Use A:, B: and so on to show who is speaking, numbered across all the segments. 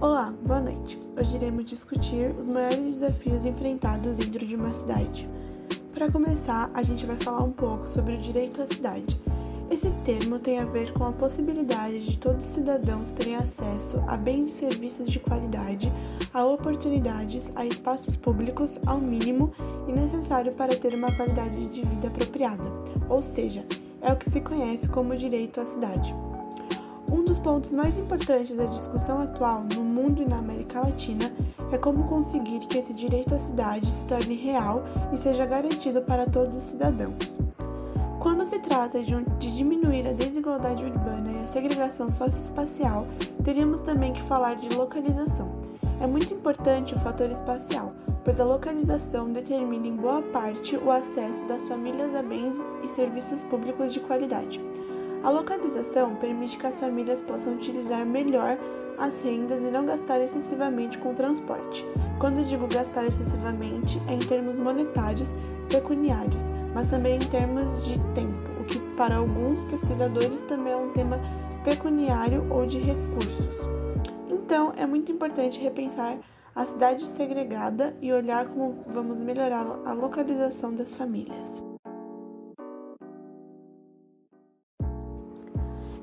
A: Olá, boa noite. Hoje iremos discutir os maiores desafios enfrentados dentro de uma cidade. Para começar, a gente vai falar um pouco sobre o direito à cidade. Esse termo tem a ver com a possibilidade de todos os cidadãos terem acesso a bens e serviços de qualidade, a oportunidades, a espaços públicos ao mínimo e necessário para ter uma qualidade de vida apropriada, ou seja, é o que se conhece como direito à cidade. Pontos mais importantes da discussão atual no mundo e na América Latina é como conseguir que esse direito à cidade se torne real e seja garantido para todos os cidadãos. Quando se trata de, um, de diminuir a desigualdade urbana e a segregação socioespacial, teríamos também que falar de localização. É muito importante o fator espacial, pois a localização determina em boa parte o acesso das famílias a bens e serviços públicos de qualidade. A localização permite que as famílias possam utilizar melhor as rendas e não gastar excessivamente com transporte. Quando digo gastar excessivamente, é em termos monetários, pecuniários, mas também em termos de tempo, o que para alguns pesquisadores também é um tema pecuniário ou de recursos. Então, é muito importante repensar a cidade segregada e olhar como vamos melhorar a localização das famílias.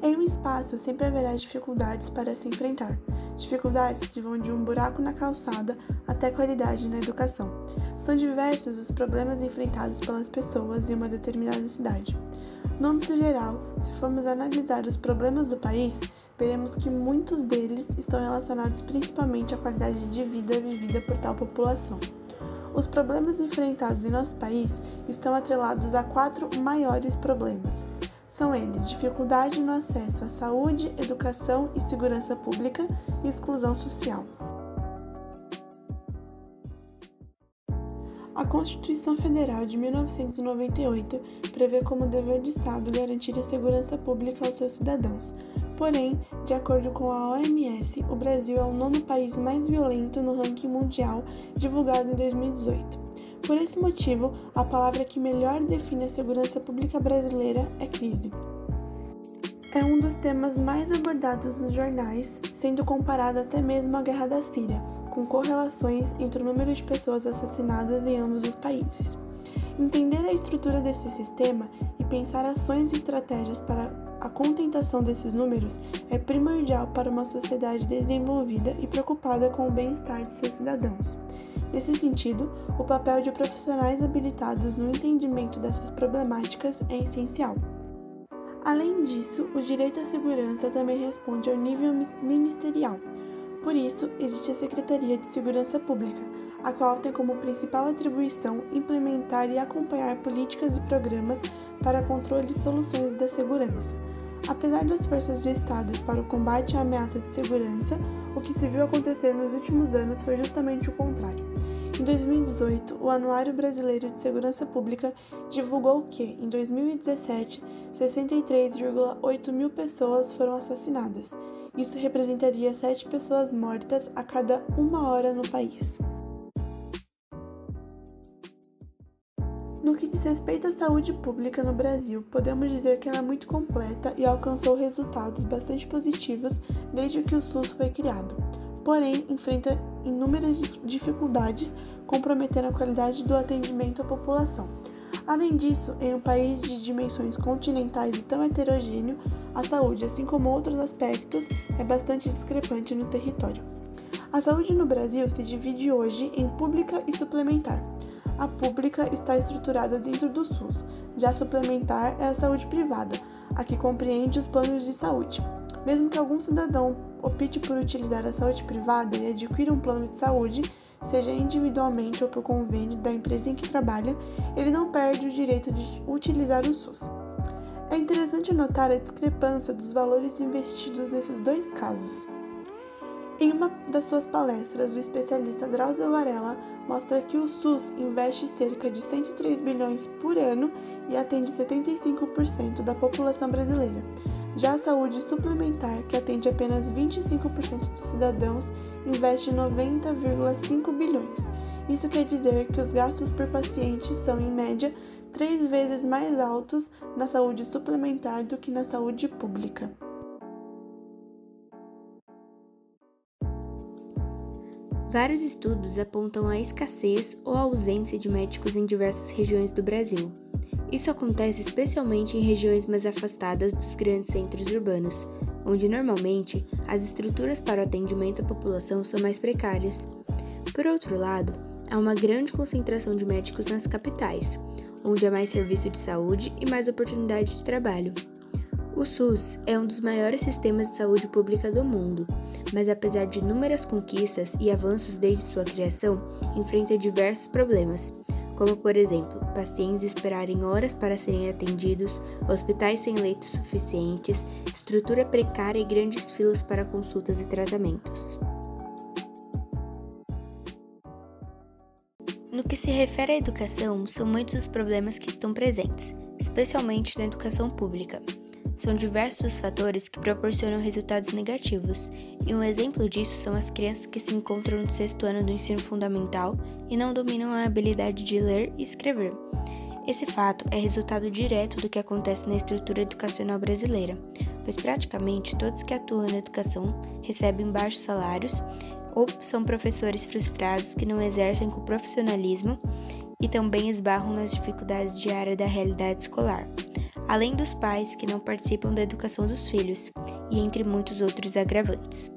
A: Em um espaço sempre haverá dificuldades para se enfrentar, dificuldades que vão de um buraco na calçada até qualidade na educação. São diversos os problemas enfrentados pelas pessoas em uma determinada cidade. No âmbito geral, se formos analisar os problemas do país, veremos que muitos deles estão relacionados principalmente à qualidade de vida vivida por tal população. Os problemas enfrentados em nosso país estão atrelados a quatro maiores problemas são eles dificuldade no acesso à saúde, educação e segurança pública e exclusão social. A Constituição Federal de 1998 prevê como dever do Estado garantir a segurança pública aos seus cidadãos. Porém, de acordo com a OMS, o Brasil é o nono país mais violento no ranking mundial divulgado em 2018. Por esse motivo, a palavra que melhor define a segurança pública brasileira é crise. É um dos temas mais abordados nos jornais, sendo comparado até mesmo à Guerra da Síria, com correlações entre o número de pessoas assassinadas em ambos os países. Entender a estrutura desse sistema pensar ações e estratégias para a contentação desses números é primordial para uma sociedade desenvolvida e preocupada com o bem-estar de seus cidadãos. Nesse sentido, o papel de profissionais habilitados no entendimento dessas problemáticas é essencial. Além disso, o direito à segurança também responde ao nível ministerial. Por isso, existe a Secretaria de Segurança Pública, a qual tem como principal atribuição implementar e acompanhar políticas e programas para controle e soluções da segurança. Apesar das forças do Estado para o combate à ameaça de segurança, o que se viu acontecer nos últimos anos foi justamente o contrário. Em 2018, o Anuário Brasileiro de Segurança Pública divulgou que, em 2017, 63,8 mil pessoas foram assassinadas. Isso representaria 7 pessoas mortas a cada uma hora no país. No que diz respeito à saúde pública no Brasil, podemos dizer que ela é muito completa e alcançou resultados bastante positivos desde que o SUS foi criado. Porém, enfrenta inúmeras dificuldades comprometendo a qualidade do atendimento à população. Além disso, em um país de dimensões continentais e tão heterogêneo, a saúde, assim como outros aspectos, é bastante discrepante no território. A saúde no Brasil se divide hoje em pública e suplementar. A pública está estruturada dentro do SUS, já a suplementar é a saúde privada, a que compreende os planos de saúde. Mesmo que algum cidadão opte por utilizar a saúde privada e adquira um plano de saúde, seja individualmente ou por convênio da empresa em que trabalha, ele não perde o direito de utilizar o SUS. É interessante notar a discrepância dos valores investidos nesses dois casos. Em uma das suas palestras, o especialista Drauzio Varela mostra que o SUS investe cerca de 103 bilhões por ano e atende 75% da população brasileira. Já a saúde suplementar, que atende apenas 25% dos cidadãos, investe 90,5 bilhões. Isso quer dizer que os gastos por paciente são, em média, três vezes mais altos na saúde suplementar do que na saúde pública.
B: Vários estudos apontam a escassez ou ausência de médicos em diversas regiões do Brasil. Isso acontece especialmente em regiões mais afastadas dos grandes centros urbanos, onde normalmente as estruturas para o atendimento à população são mais precárias. Por outro lado, há uma grande concentração de médicos nas capitais, onde há mais serviço de saúde e mais oportunidade de trabalho. O SUS é um dos maiores sistemas de saúde pública do mundo, mas apesar de inúmeras conquistas e avanços desde sua criação, enfrenta diversos problemas, como por exemplo, pacientes esperarem horas para serem atendidos, hospitais sem leitos suficientes, estrutura precária e grandes filas para consultas e tratamentos. No que se refere à educação, são muitos os problemas que estão presentes, especialmente na educação pública. São diversos os fatores que proporcionam resultados negativos, e um exemplo disso são as crianças que se encontram no sexto ano do ensino fundamental e não dominam a habilidade de ler e escrever. Esse fato é resultado direto do que acontece na estrutura educacional brasileira, pois praticamente todos que atuam na educação recebem baixos salários ou são professores frustrados que não exercem com profissionalismo e também esbarram nas dificuldades diárias da realidade escolar além dos pais que não participam da educação dos filhos, e entre muitos outros agravantes.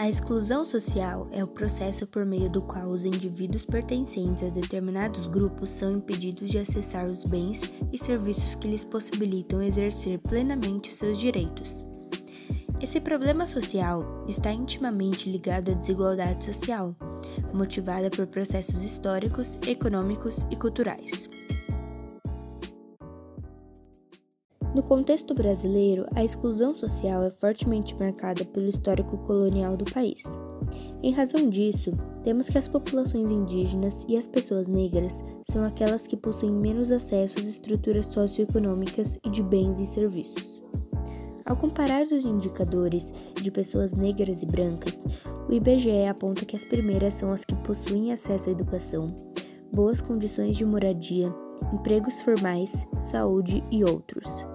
B: A exclusão social é o processo por meio do qual os indivíduos pertencentes a determinados grupos são impedidos de acessar os bens e serviços que lhes possibilitam exercer plenamente os seus direitos. Esse problema social está intimamente ligado à desigualdade social, motivada por processos históricos, econômicos e culturais. No contexto brasileiro, a exclusão social é fortemente marcada pelo histórico colonial do país. Em razão disso, temos que as populações indígenas e as pessoas negras são aquelas que possuem menos acesso às estruturas socioeconômicas e de bens e serviços. Ao comparar os indicadores de pessoas negras e brancas, o IBGE aponta que as primeiras são as que possuem acesso à educação, boas condições de moradia, empregos formais, saúde e outros.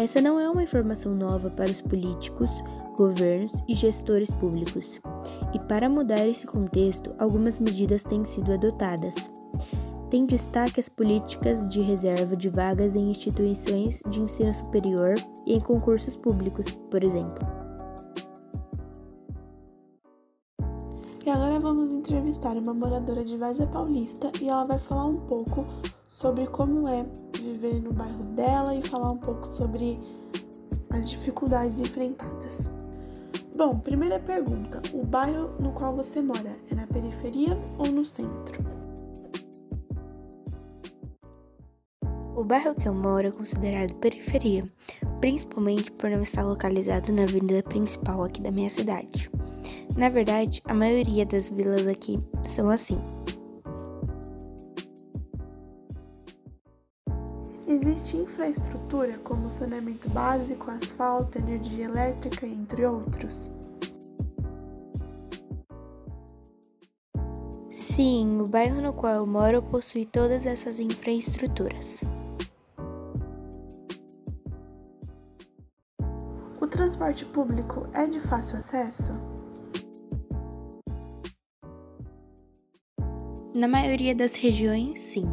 B: Essa não é uma informação nova para os políticos, governos e gestores públicos. E para mudar esse contexto, algumas medidas têm sido adotadas. Tem destaque as políticas de reserva de vagas em instituições de ensino superior e em concursos públicos, por exemplo.
A: E agora vamos entrevistar uma moradora de Várzea Paulista e ela vai falar um pouco sobre como é viver no bairro dela e falar um pouco sobre as dificuldades enfrentadas. Bom, primeira pergunta: o bairro no qual você mora é na periferia ou no centro?
B: O bairro que eu moro é considerado periferia, principalmente por não estar localizado na avenida principal aqui da minha cidade. Na verdade, a maioria das vilas aqui são assim.
A: Existe infraestrutura como saneamento básico, asfalto, energia elétrica, entre outros?
B: Sim, o bairro no qual eu moro possui todas essas infraestruturas.
A: O transporte público é de fácil acesso?
B: Na maioria das regiões, sim.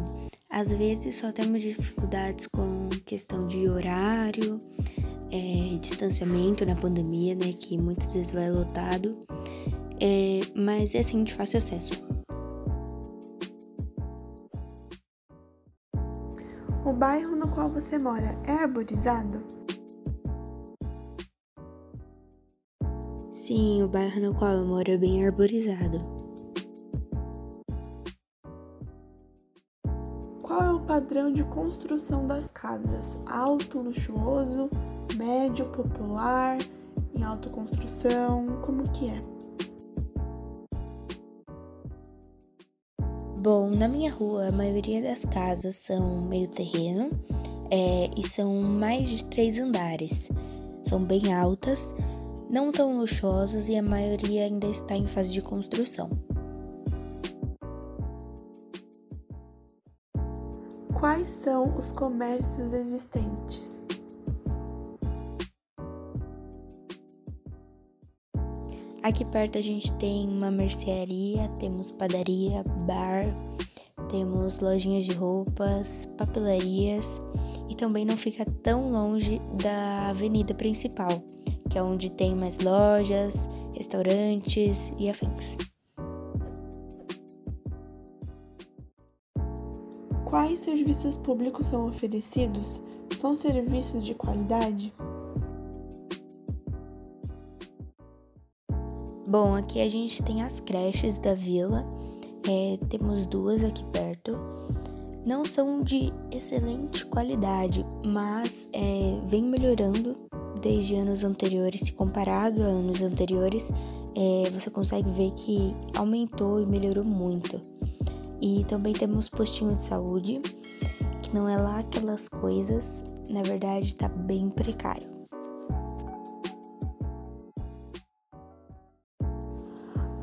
B: Às vezes só temos dificuldades com questão de horário, é, distanciamento na pandemia, né? Que muitas vezes vai lotado, é, mas é sim de fácil acesso.
A: O bairro no qual você mora é arborizado?
B: Sim, o bairro no qual eu moro é bem arborizado.
A: Padrão de construção das casas: alto, luxuoso, médio, popular, em alta construção, como que é?
B: Bom, na minha rua a maioria das casas são meio terreno é, e são mais de três andares. São bem altas, não tão luxuosas e a maioria ainda está em fase de construção.
A: Quais são os comércios existentes?
B: Aqui perto a gente tem uma mercearia, temos padaria, bar, temos lojinhas de roupas, papelarias e também não fica tão longe da avenida principal, que é onde tem mais lojas, restaurantes e afins.
A: Quais serviços públicos são oferecidos? São serviços de qualidade?
B: Bom, aqui a gente tem as creches da vila, é, temos duas aqui perto. Não são de excelente qualidade, mas é, vem melhorando desde anos anteriores. Se comparado a anos anteriores, é, você consegue ver que aumentou e melhorou muito. E também temos postinho de saúde, que não é lá aquelas coisas, na verdade está bem precário.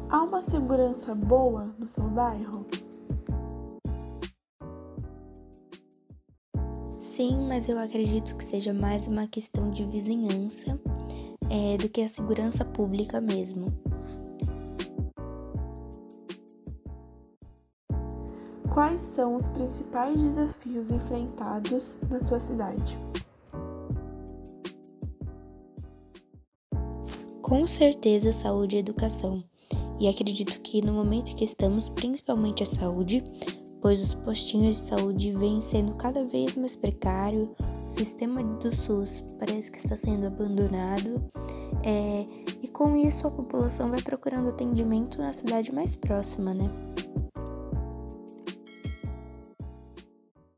A: Há uma segurança boa no seu bairro?
B: Sim, mas eu acredito que seja mais uma questão de vizinhança é, do que a segurança pública mesmo.
A: Quais são os principais desafios enfrentados na sua cidade?
B: Com certeza, saúde e educação. E acredito que no momento que estamos, principalmente a saúde, pois os postinhos de saúde vêm sendo cada vez mais precário, o sistema do SUS parece que está sendo abandonado, é, e com isso a população vai procurando atendimento na cidade mais próxima, né?